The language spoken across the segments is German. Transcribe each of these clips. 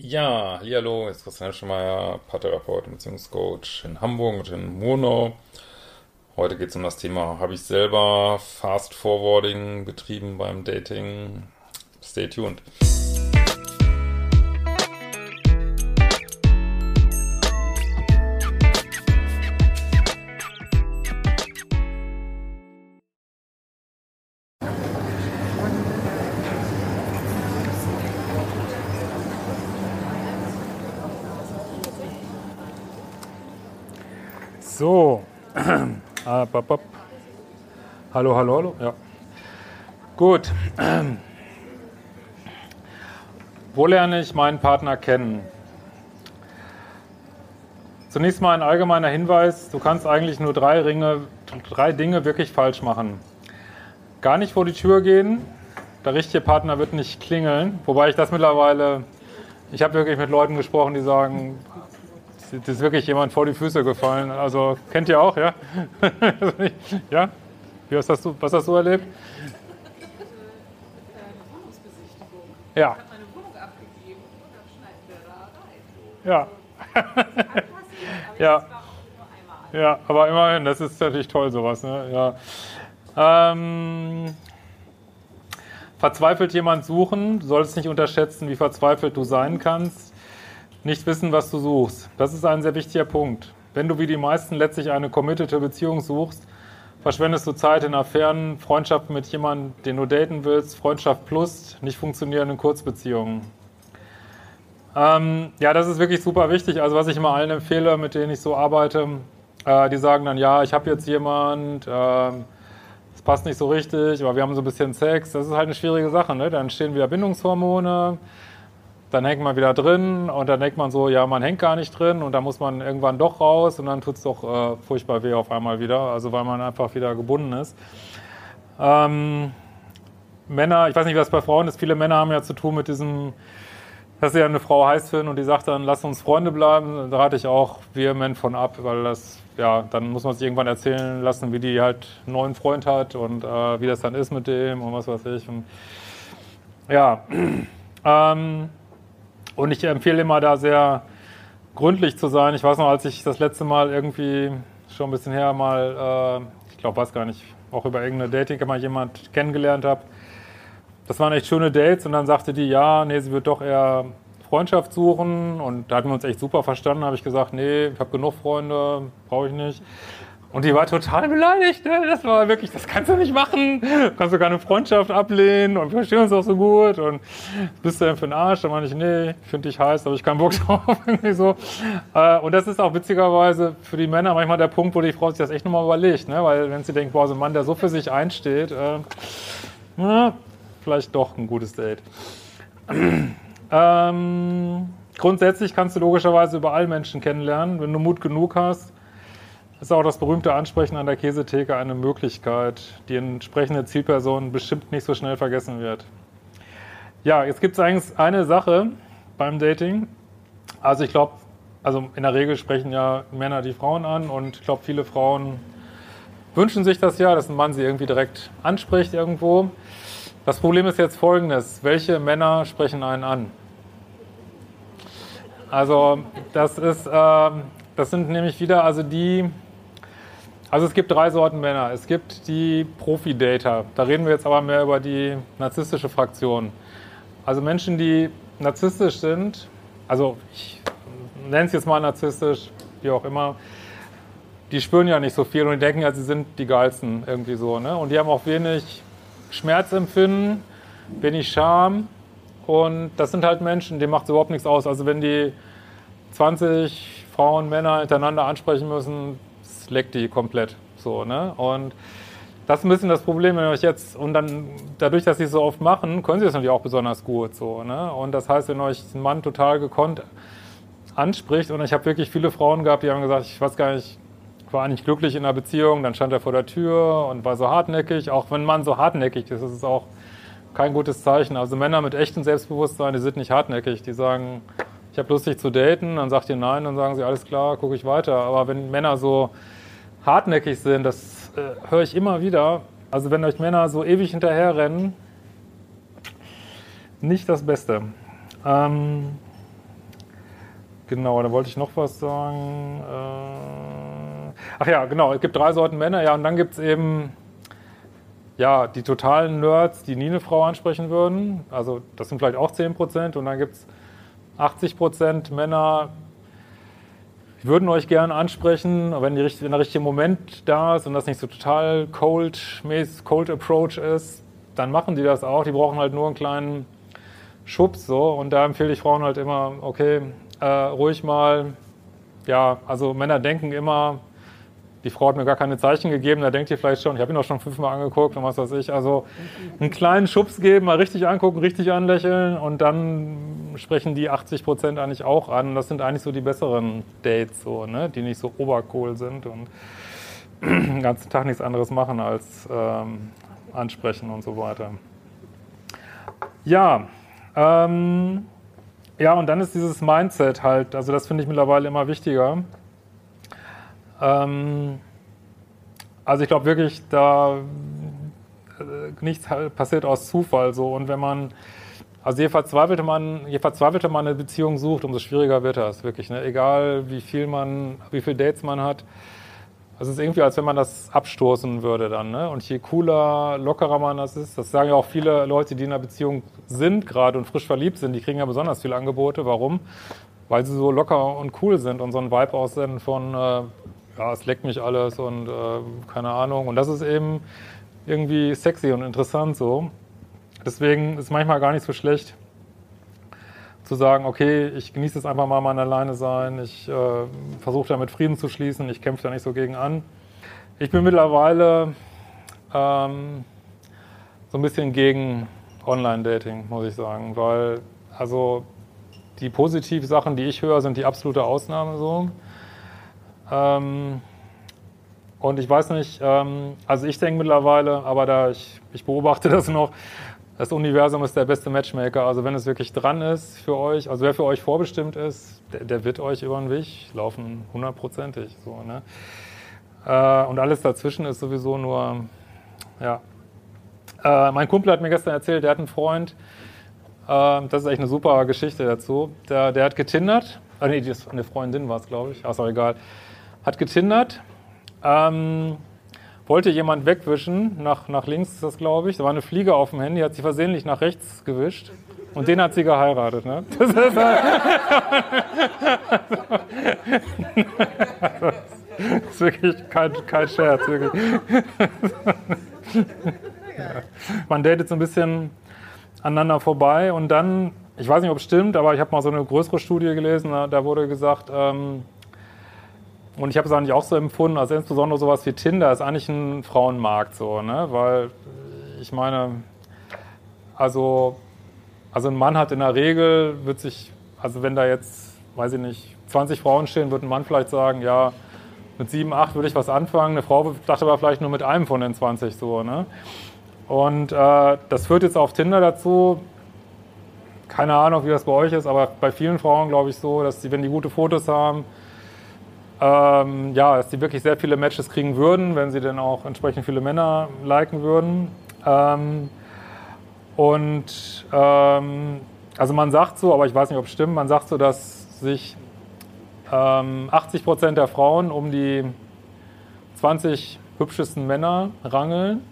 Ja, hallo, ist Christian Schemeier, Paartherapeut und Beziehungscoach in Hamburg und in Murnau. Heute geht es um das Thema, habe ich selber Fast Forwarding betrieben beim Dating? Stay tuned. So. Ah, bop, bop. Hallo, hallo, hallo. Ja. Gut. Wo lerne ich meinen Partner kennen? Zunächst mal ein allgemeiner Hinweis, du kannst eigentlich nur drei, Ringe, drei Dinge wirklich falsch machen. Gar nicht vor die Tür gehen, der richtige Partner wird nicht klingeln, wobei ich das mittlerweile, ich habe wirklich mit Leuten gesprochen, die sagen, das ist wirklich jemand vor die Füße gefallen. Also kennt ihr auch, ja? ja? Wie hast das, was hast du erlebt? Ja. Ja. ja. Ja, aber immerhin, das ist natürlich toll, sowas. Ne? Ja. Ähm, verzweifelt jemand suchen, du solltest nicht unterschätzen, wie verzweifelt du sein kannst. Nicht wissen, was du suchst. Das ist ein sehr wichtiger Punkt. Wenn du wie die meisten letztlich eine committete Beziehung suchst, verschwendest du Zeit in Affären, Freundschaften mit jemandem, den du daten willst, Freundschaft plus, nicht funktionierende Kurzbeziehungen. Ähm, ja, das ist wirklich super wichtig. Also was ich immer allen empfehle, mit denen ich so arbeite, äh, die sagen dann, ja, ich habe jetzt jemand, es äh, passt nicht so richtig, aber wir haben so ein bisschen Sex. Das ist halt eine schwierige Sache. Ne? Dann entstehen wieder Bindungshormone, dann hängt man wieder drin und dann denkt man so, ja, man hängt gar nicht drin und dann muss man irgendwann doch raus und dann tut es doch äh, furchtbar weh auf einmal wieder, also weil man einfach wieder gebunden ist. Ähm, Männer, ich weiß nicht, was bei Frauen ist, viele Männer haben ja zu tun mit diesem, dass sie ja eine Frau heiß finden und die sagt dann, lass uns Freunde bleiben. Da rate ich auch vehement von ab, weil das, ja, dann muss man sich irgendwann erzählen lassen, wie die halt einen neuen Freund hat und äh, wie das dann ist mit dem und was weiß ich. Und, ja, ähm, und ich empfehle immer da sehr gründlich zu sein. Ich weiß noch, als ich das letzte Mal irgendwie schon ein bisschen her mal, äh, ich glaube, weiß gar nicht, auch über irgendeine Dating mal jemand kennengelernt habe. Das waren echt schöne Dates und dann sagte die, ja, nee, sie wird doch eher Freundschaft suchen und da hatten wir uns echt super verstanden. habe ich gesagt, nee, ich habe genug Freunde, brauche ich nicht. Und die war total beleidigt. Ne? Das war wirklich, das kannst du nicht machen. Du kannst sogar eine Freundschaft ablehnen und wir verstehen uns auch so gut. Und bist du denn für ein Arsch? Da meine ich, nee, ich finde dich heiß, aber ich keinen Bock drauf. So. Äh, und das ist auch witzigerweise für die Männer manchmal der Punkt, wo die Frau sich das echt nochmal überlegt. Ne? Weil wenn sie denkt, boah, so ein Mann, der so für sich einsteht, äh, na, vielleicht doch ein gutes Date. ähm, grundsätzlich kannst du logischerweise über alle Menschen kennenlernen, wenn du Mut genug hast ist auch das berühmte Ansprechen an der Käsetheke eine Möglichkeit, die entsprechende Zielperson bestimmt nicht so schnell vergessen wird. Ja, jetzt gibt es eigentlich eine Sache beim Dating. Also ich glaube, also in der Regel sprechen ja Männer die Frauen an und ich glaube, viele Frauen wünschen sich das ja, dass ein Mann sie irgendwie direkt anspricht irgendwo. Das Problem ist jetzt folgendes. Welche Männer sprechen einen an? Also das ist, äh, das sind nämlich wieder also die, also es gibt drei Sorten Männer. Es gibt die Profi-Dater. Da reden wir jetzt aber mehr über die narzisstische Fraktion. Also Menschen, die narzisstisch sind, also ich nenne es jetzt mal narzisstisch, wie auch immer, die spüren ja nicht so viel und die denken ja, sie sind die geilsten irgendwie so. Ne? Und die haben auch wenig Schmerzempfinden, wenig Scham. Und das sind halt Menschen, denen macht es überhaupt nichts aus. Also wenn die 20 Frauen, Männer hintereinander ansprechen müssen, leckt die komplett. So, ne? Und das ist ein bisschen das Problem, wenn euch jetzt, und dann dadurch, dass sie es so oft machen, können sie es natürlich auch besonders gut so. Ne? Und das heißt, wenn euch ein Mann total gekonnt anspricht, und ich habe wirklich viele Frauen gehabt, die haben gesagt, ich weiß gar nicht, ich war eigentlich glücklich in einer Beziehung, dann stand er vor der Tür und war so hartnäckig. Auch wenn ein Mann so hartnäckig ist, ist es auch kein gutes Zeichen. Also Männer mit echtem Selbstbewusstsein, die sind nicht hartnäckig. Die sagen, ich habe Lust, dich zu daten, dann sagt ihr nein, dann sagen sie, alles klar, gucke ich weiter. Aber wenn Männer so hartnäckig sind, das äh, höre ich immer wieder. Also wenn euch Männer so ewig hinterherrennen, nicht das Beste. Ähm, genau, da wollte ich noch was sagen. Äh, ach ja, genau, es gibt drei Sorten Männer, ja, und dann gibt es eben ja, die totalen Nerds, die nie eine Frau ansprechen würden. Also das sind vielleicht auch 10 Prozent. Und dann gibt es 80 Prozent Männer, würden euch gerne ansprechen, wenn, die, wenn, der richtige Moment da ist und das nicht so total cold, cold Approach ist, dann machen die das auch. Die brauchen halt nur einen kleinen Schubs so. Und da empfehle ich Frauen halt immer, okay, äh, ruhig mal. Ja, also Männer denken immer, die Frau hat mir gar keine Zeichen gegeben, da denkt ihr vielleicht schon, ich habe ihn auch schon fünfmal angeguckt und was weiß ich. Also einen kleinen Schubs geben, mal richtig angucken, richtig anlächeln und dann sprechen die 80 Prozent eigentlich auch an. Das sind eigentlich so die besseren Dates, so, ne? die nicht so oberkohl sind und den ganzen Tag nichts anderes machen als ähm, ansprechen und so weiter. Ja, ähm, ja, und dann ist dieses Mindset halt, also das finde ich mittlerweile immer wichtiger. Ähm, also ich glaube wirklich, da äh, nichts passiert aus Zufall so. Und wenn man, also je verzweifelter man, je verzweifelter man eine Beziehung sucht, umso schwieriger wird das wirklich. Ne? Egal wie viel man, wie viele Dates man hat. Es ist irgendwie, als wenn man das abstoßen würde dann. Ne? Und je cooler, lockerer man das ist, das sagen ja auch viele Leute, die in einer Beziehung sind gerade und frisch verliebt sind, die kriegen ja besonders viele Angebote. Warum? Weil sie so locker und cool sind und so einen Vibe aussenden von, äh, ja, es leckt mich alles und äh, keine Ahnung. Und das ist eben irgendwie sexy und interessant so. Deswegen ist manchmal gar nicht so schlecht zu sagen, okay, ich genieße es einfach mal mein Alleine sein, ich äh, versuche damit Frieden zu schließen, ich kämpfe da nicht so gegen an. Ich bin mittlerweile ähm, so ein bisschen gegen Online-Dating, muss ich sagen, weil also die positiven Sachen, die ich höre, sind die absolute Ausnahme so. Ähm, und ich weiß nicht, ähm, also ich denke mittlerweile, aber da ich, ich beobachte das noch, das Universum ist der beste Matchmaker. Also wenn es wirklich dran ist für euch, also wer für euch vorbestimmt ist, der, der wird euch über den Weg laufen, hundertprozentig. So, ne? Äh, und alles dazwischen ist sowieso nur, ja. Äh, mein Kumpel hat mir gestern erzählt, der hat einen Freund, äh, das ist echt eine super Geschichte dazu. Der, der hat getindert, ah, nee, eine Freundin war es, glaube ich, ist auch egal hat getindert, ähm, wollte jemand wegwischen, nach, nach links ist das, glaube ich. Da war eine Fliege auf dem Handy, hat sie versehentlich nach rechts gewischt. Und den hat sie geheiratet. Ne? Das, ist, das ist wirklich kein, kein Scherz. Wirklich. Ja. Man datet so ein bisschen aneinander vorbei und dann, ich weiß nicht, ob es stimmt, aber ich habe mal so eine größere Studie gelesen, da wurde gesagt, ähm, und ich habe es eigentlich auch so empfunden, also insbesondere sowas wie Tinder ist eigentlich ein Frauenmarkt so, ne? Weil ich meine, also, also ein Mann hat in der Regel, wird sich, also wenn da jetzt, weiß ich nicht, 20 Frauen stehen, wird ein Mann vielleicht sagen, ja, mit sieben, acht würde ich was anfangen. Eine Frau dachte aber vielleicht nur mit einem von den 20 so, ne? Und äh, das führt jetzt auf Tinder dazu, keine Ahnung, wie das bei euch ist, aber bei vielen Frauen glaube ich so, dass sie, wenn die gute Fotos haben, ähm, ja, dass die wirklich sehr viele Matches kriegen würden, wenn sie dann auch entsprechend viele Männer liken würden. Ähm, und ähm, also man sagt so, aber ich weiß nicht, ob es stimmt, man sagt so, dass sich 80 ähm, Prozent der Frauen um die 20 hübschesten Männer rangeln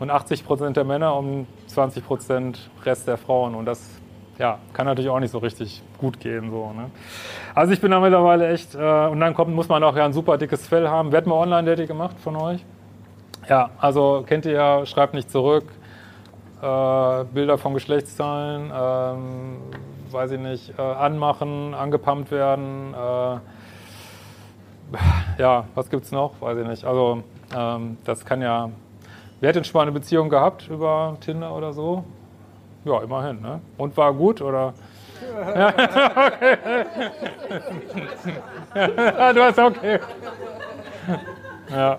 und 80 Prozent der Männer um 20 Prozent Rest der Frauen. Und das ja, kann natürlich auch nicht so richtig gut gehen. So, ne? Also ich bin da mittlerweile echt, äh, und dann kommt, muss man auch ja ein super dickes Fell haben. Wer hat mal Online-Dating gemacht von euch? Ja, also kennt ihr ja, schreibt nicht zurück. Äh, Bilder von Geschlechtszahlen, ähm, weiß ich nicht, äh, anmachen, angepumpt werden. Äh, ja, was gibt's noch? Weiß ich nicht. Also ähm, das kann ja Wer hat denn schon mal eine Beziehung gehabt über Tinder oder so? Ja, immerhin, ne? Und war gut oder? Ja, okay. du hast okay. Ja.